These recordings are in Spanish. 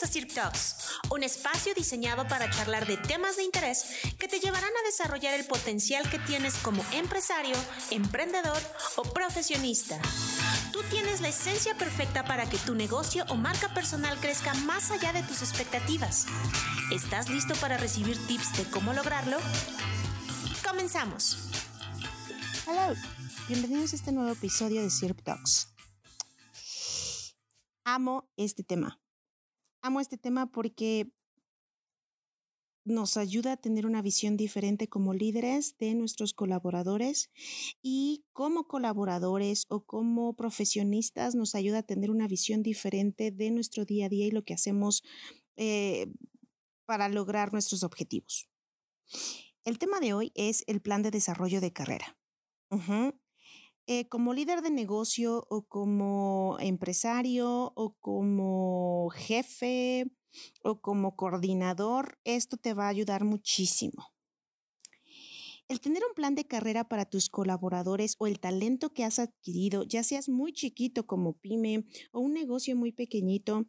Bienvenidos a Cirque Talks, un espacio diseñado para charlar de temas de interés que te llevarán a desarrollar el potencial que tienes como empresario, emprendedor o profesionista. Tú tienes la esencia perfecta para que tu negocio o marca personal crezca más allá de tus expectativas. ¿Estás listo para recibir tips de cómo lograrlo? Comenzamos. Hola, bienvenidos a este nuevo episodio de Cirque Talks. Amo este tema. Amo este tema porque nos ayuda a tener una visión diferente como líderes de nuestros colaboradores y como colaboradores o como profesionistas nos ayuda a tener una visión diferente de nuestro día a día y lo que hacemos eh, para lograr nuestros objetivos. El tema de hoy es el plan de desarrollo de carrera. Eh, como líder de negocio o como empresario o como jefe o como coordinador, esto te va a ayudar muchísimo. El tener un plan de carrera para tus colaboradores o el talento que has adquirido, ya seas muy chiquito como pyme o un negocio muy pequeñito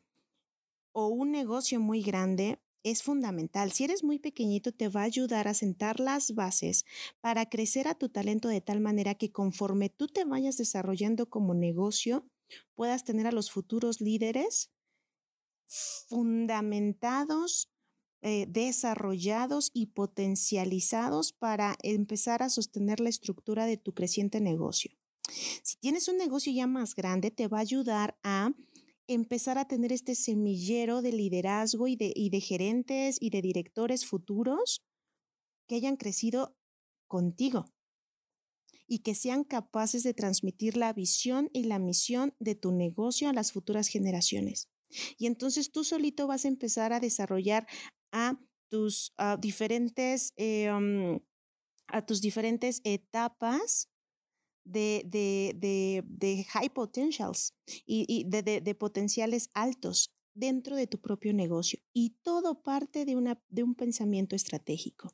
o un negocio muy grande, es fundamental. Si eres muy pequeñito, te va a ayudar a sentar las bases para crecer a tu talento de tal manera que conforme tú te vayas desarrollando como negocio, puedas tener a los futuros líderes fundamentados, eh, desarrollados y potencializados para empezar a sostener la estructura de tu creciente negocio. Si tienes un negocio ya más grande, te va a ayudar a empezar a tener este semillero de liderazgo y de, y de gerentes y de directores futuros que hayan crecido contigo y que sean capaces de transmitir la visión y la misión de tu negocio a las futuras generaciones. Y entonces tú solito vas a empezar a desarrollar a tus diferentes, eh, a tus diferentes etapas de, de, de, high potentials y, de, potenciales altos dentro de tu propio negocio. Y todo parte de, una, de un pensamiento estratégico.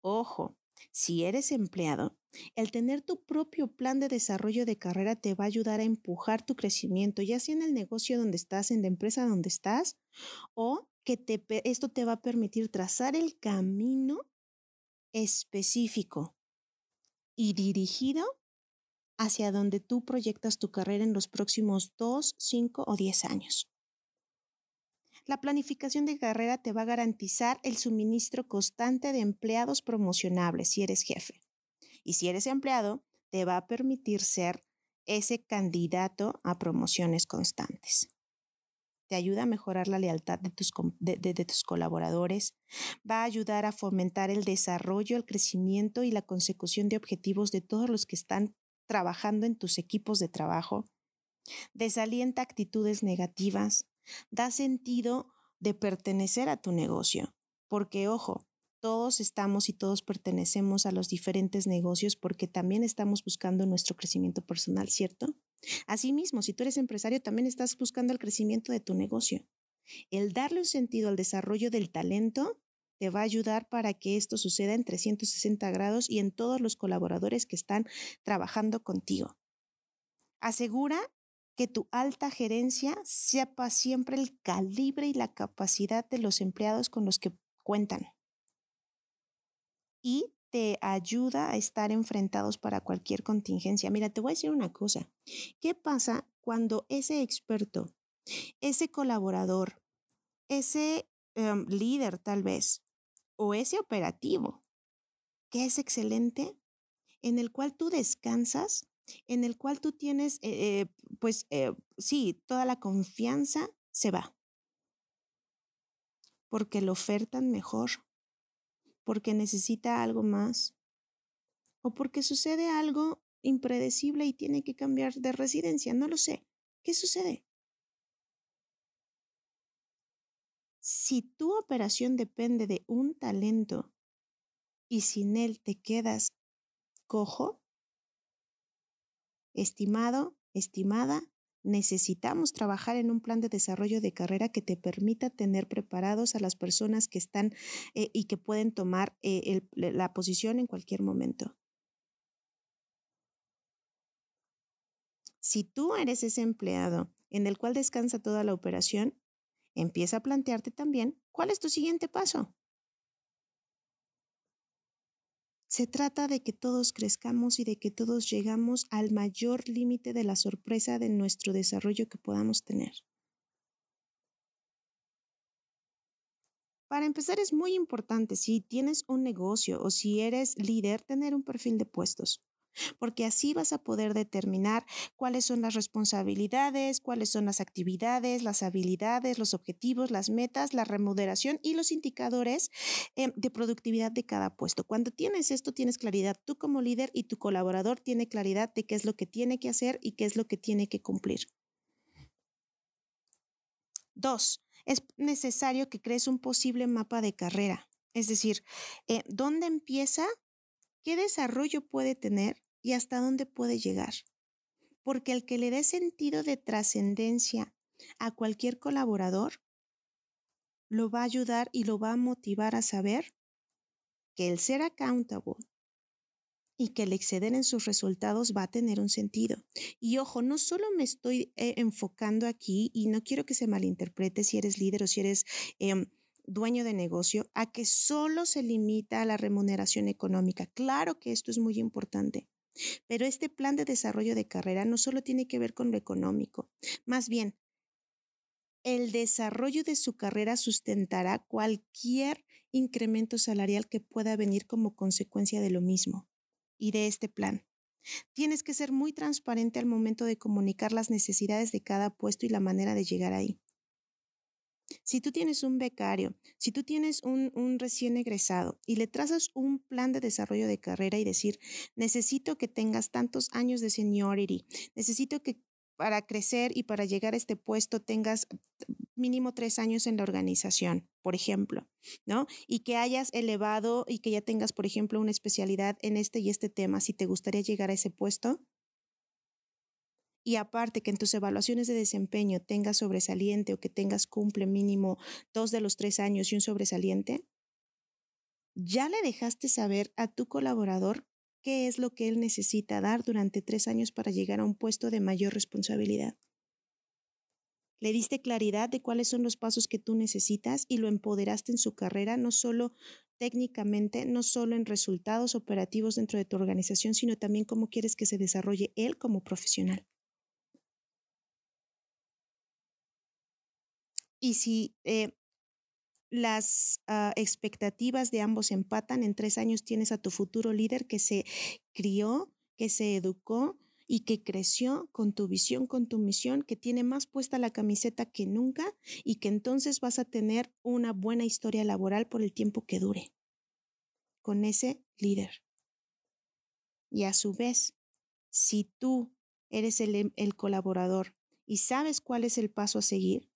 Ojo, si eres empleado, el tener tu propio plan de desarrollo de carrera te va a ayudar a empujar tu crecimiento, ya sea en el negocio donde estás, en la empresa donde estás, o que te, esto te va a permitir trazar el camino específico y dirigido hacia donde tú proyectas tu carrera en los próximos dos, cinco o diez años. La planificación de carrera te va a garantizar el suministro constante de empleados promocionables si eres jefe. Y si eres empleado, te va a permitir ser ese candidato a promociones constantes. Te ayuda a mejorar la lealtad de tus, de tus, colaboradores, va a ayudar a fomentar el desarrollo, el crecimiento y la consecución de objetivos de todos los que están trabajando en tus equipos de trabajo, desalienta actitudes negativas, da sentido de pertenecer a tu negocio, porque ojo, todos estamos y todos pertenecemos a los diferentes negocios porque también estamos buscando nuestro crecimiento personal, ¿cierto? Asimismo, si tú eres empresario, también estás buscando el crecimiento de tu negocio. El darle un sentido al desarrollo del talento te va a ayudar para que esto suceda en 360 grados y en todos los colaboradores que están trabajando contigo. Asegura que tu alta gerencia sepa siempre el calibre y la capacidad de los empleados con los que cuentan. Y te ayuda a estar enfrentados para cualquier contingencia. Mira, te voy a decir una cosa. ¿Qué pasa cuando ese experto, ese colaborador, ese em, líder tal vez, o ese operativo, que es excelente, en el cual tú descansas, en el cual tú tienes, eh, eh, pues eh, sí, toda la confianza se va, porque lo ofertan mejor, porque necesita algo más, o porque sucede algo impredecible y tiene que cambiar de residencia, no lo sé. ¿Qué sucede? Si tu operación depende de un talento y sin él te quedas cojo, estimado, estimada, necesitamos trabajar en un plan de desarrollo de carrera que te permita tener preparados a las personas que están eh, y que pueden tomar eh, la posición en cualquier momento. Si tú eres ese empleado en el cual descansa toda la operación, empieza a plantearte también cuál es tu siguiente paso. Se trata de que todos crezcamos y de que todos llegamos al mayor límite de la sorpresa de nuestro desarrollo que podamos tener. Para empezar, es muy importante si tienes un negocio o si eres líder, tener un perfil de puestos porque así vas a poder determinar cuáles son las responsabilidades, cuáles son las actividades, las habilidades, los objetivos, las metas, la remuneración y los indicadores em, de productividad de cada puesto. Cuando tienes esto, tienes claridad tú como líder y tu colaborador tiene claridad de qué es lo que tiene que hacer y qué es lo que tiene que cumplir. Dos, es necesario que crees un posible mapa de carrera. Es decir, eh, ¿dónde empieza? ¿Qué desarrollo puede tener? Y hasta dónde puede llegar. Porque el que le dé sentido de trascendencia a cualquier colaborador, lo va a ayudar y lo va a motivar a saber que el ser accountable y que el exceder en sus resultados va a tener un sentido. Y ojo, no solo me estoy eh, enfocando aquí y no quiero que se malinterprete si eres líder o si eres em, dueño de negocio, a que solo se limita a la remuneración económica. Claro que esto es muy importante, pero este plan de desarrollo de carrera no solo tiene que ver con lo económico, más bien, el desarrollo de su carrera sustentará cualquier incremento salarial que pueda venir como consecuencia de lo mismo y de este plan. Tienes que ser muy transparente al momento de comunicar las necesidades de cada puesto y la manera de llegar ahí. Si tú tienes un becario, si tú tienes un, recién egresado y le trazas un plan de desarrollo de carrera y decir, necesito que tengas tantos años de seniority, necesito que para crecer y para llegar a este puesto tengas mínimo tres años en la organización, por ejemplo, ¿no? Y que hayas elevado y que ya tengas, por ejemplo, una especialidad en este y este tema, si te gustaría llegar a ese puesto, y aparte que en tus evaluaciones de desempeño tengas sobresaliente o que tengas cumple mínimo dos de los tres años y un sobresaliente, ya le dejaste saber a tu colaborador qué es lo que él necesita dar durante tres años para llegar a un puesto de mayor responsabilidad. Le diste claridad de cuáles son los pasos que tú necesitas y lo empoderaste en su carrera, no solo técnicamente, no solo en resultados operativos dentro de tu organización, sino también cómo quieres que se desarrolle él como profesional. Y si eh, las ah, expectativas de ambos empatan, en tres años tienes a tu futuro líder que se crió, que se educó y que creció con tu visión, con tu misión, que tiene más puesta la camiseta que nunca y que entonces vas a tener una buena historia laboral por el tiempo que dure con ese líder. Y a su vez, si tú eres el, el colaborador y sabes cuál es el paso a seguir,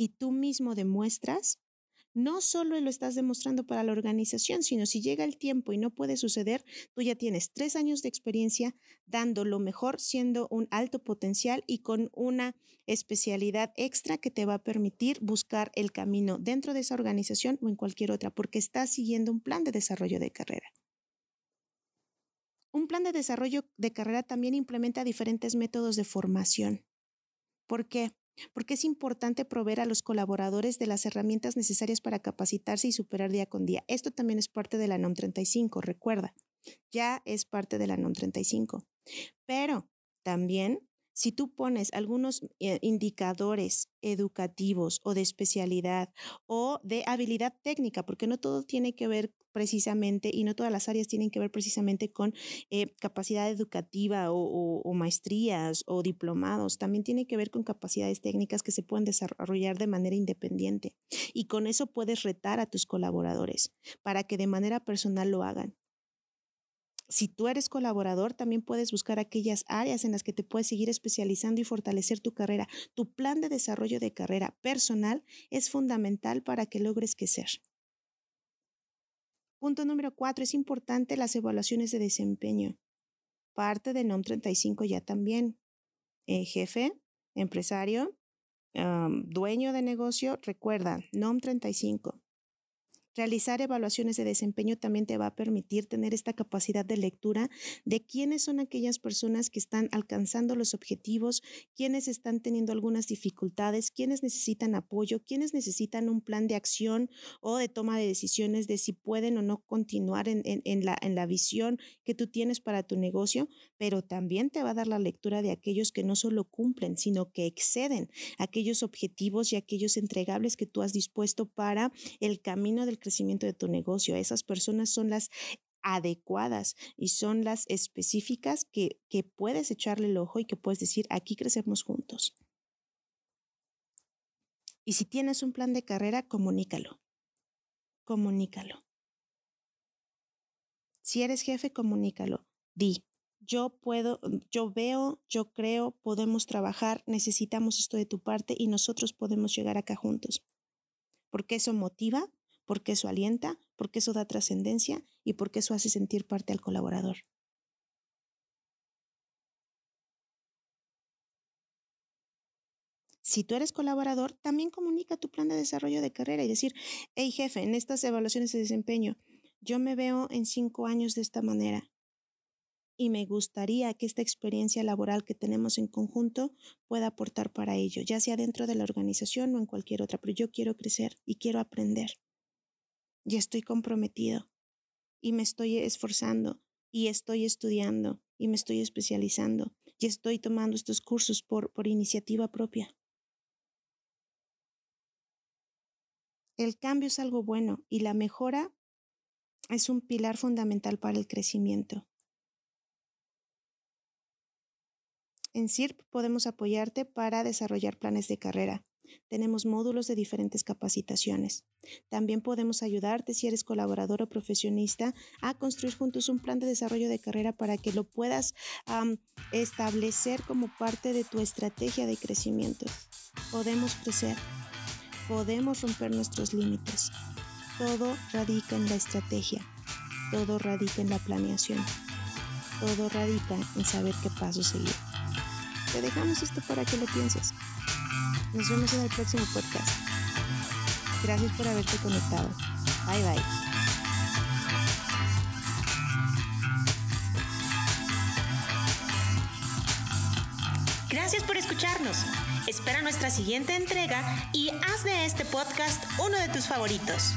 y tú mismo demuestras, no solo lo estás demostrando para la organización, sino si llega el tiempo y no puede suceder, tú ya tienes tres años de experiencia dando lo mejor, siendo un alto potencial y con una especialidad extra que te va a permitir buscar el camino dentro de esa organización o en cualquier otra, porque estás siguiendo un plan de desarrollo de carrera. Un plan de desarrollo de carrera también implementa diferentes métodos de formación. ¿Por qué? Porque es importante proveer a los colaboradores de las herramientas necesarias para capacitarse y superar día con día. Esto también es parte de la NOM 35, recuerda, ya es parte de la NOM 35. Pero también si tú pones algunos eh, indicadores educativos o de especialidad o de habilidad técnica, porque no todo tiene que ver precisamente y no todas las áreas tienen que ver precisamente con eh, capacidad educativa o, o, maestrías o diplomados, también tiene que ver con capacidades técnicas que se pueden desarrollar de manera independiente. Y con eso puedes retar a tus colaboradores para que de manera personal lo hagan si tú eres colaborador, también puedes buscar aquellas áreas en las que te puedes seguir especializando y fortalecer tu carrera. Tu plan de desarrollo de carrera personal es fundamental para que logres crecer. Punto número cuatro, es importante las evaluaciones de desempeño. Parte de NOM 35 ya también. Eh, jefe, empresario, dueño de negocio, recuerda, NOM 35. Realizar evaluaciones de desempeño también te va a permitir tener esta capacidad de lectura de quiénes son aquellas personas que están alcanzando los objetivos, quiénes están teniendo algunas dificultades, quiénes necesitan apoyo, quiénes necesitan un plan de acción o de toma de decisiones de si pueden o no continuar en, la, en la visión que tú tienes para tu negocio, pero también te va a dar la lectura de aquellos que no solo cumplen, sino que exceden aquellos objetivos y aquellos entregables que tú has dispuesto para el camino del crecimiento de tu negocio. Esas personas son las adecuadas y son las específicas que, que puedes echarle el ojo y que puedes decir, aquí crecemos juntos. Y si tienes un plan de carrera, comunícalo. Comunícalo. Si eres jefe, comunícalo. Di, yo puedo, yo veo, yo creo, podemos trabajar, necesitamos esto de tu parte y nosotros podemos llegar acá juntos. Porque eso motiva, porque eso alienta, porque eso da trascendencia y porque eso hace sentir parte al colaborador. Si tú eres colaborador, también comunica tu plan de desarrollo de carrera y decir, hey jefe, en estas evaluaciones de desempeño, yo me veo en cinco años de esta manera y me gustaría que esta experiencia laboral que tenemos en conjunto pueda aportar para ello, ya sea dentro de la organización o en cualquier otra, pero yo quiero crecer y quiero aprender. Y estoy comprometido y me estoy esforzando y estoy estudiando y me estoy especializando y estoy tomando estos cursos por, por iniciativa propia. El cambio es algo bueno y la mejora es un pilar fundamental para el crecimiento. En CIRP podemos apoyarte para desarrollar planes de carrera. Tenemos módulos de diferentes capacitaciones. También podemos ayudarte si eres colaborador o profesionista a construir juntos un plan de desarrollo de carrera para que lo puedas establecer como parte de tu estrategia de crecimiento. Podemos crecer, podemos romper nuestros límites. Todo radica en la estrategia, todo radica en la planeación, todo radica en saber qué paso seguir. Te dejamos esto para que lo pienses. Nos vemos en el próximo podcast. Gracias por haberte conectado. Bye bye. Gracias por escucharnos. Espera nuestra siguiente entrega y haz de este podcast uno de tus favoritos.